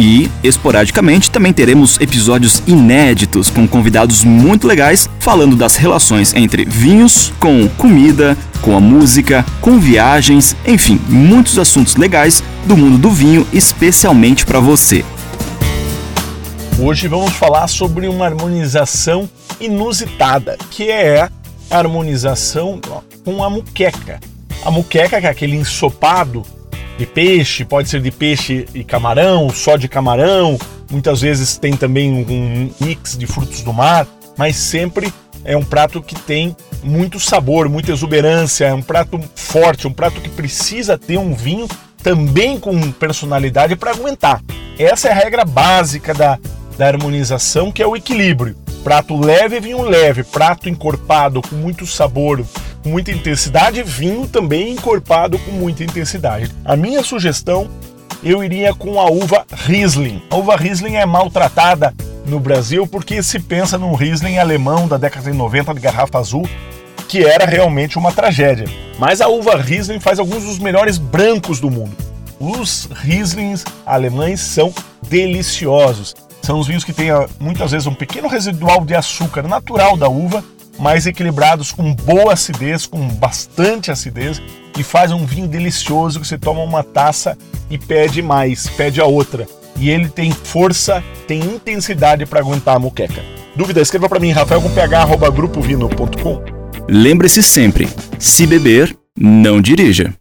E, esporadicamente, também teremos episódios inéditos com convidados muito legais falando das relações entre vinhos com comida, com a música, com viagens, enfim, muitos assuntos legais do mundo do vinho, especialmente para você. Hoje vamos falar sobre uma harmonização inusitada, que é a harmonização com a muqueca. A muqueca, que é aquele ensopado de peixe, pode ser de peixe e camarão, só de camarão, muitas vezes tem também um mix de frutos do mar, mas sempre é um prato que tem muito sabor, muita exuberância, é um prato forte, um prato que precisa ter um vinho também com personalidade para aguentar. Essa é a regra básica da, da harmonização, que é o equilíbrio. Prato leve, vinho leve, prato encorpado com muito sabor, muita intensidade, vinho também encorpado com muita intensidade. A minha sugestão, eu iria com a uva Riesling. A uva Riesling é maltratada no Brasil porque se pensa num Riesling alemão da década de 90 de garrafa azul, que era realmente uma tragédia. Mas a uva Riesling faz alguns dos melhores brancos do mundo. Os Rieslings alemães são deliciosos. São os vinhos que têm ah, muitas vezes um pequeno residual de açúcar natural da uva, mas equilibrados com boa acidez, com bastante acidez, e faz um vinho delicioso que você toma uma taça e pede mais, pede a outra. E ele tem força, tem intensidade para aguentar a moqueca. Dúvida? Escreva para mim, rafael com ph, grupovino.com. Lembre-se sempre, se beber, não dirija.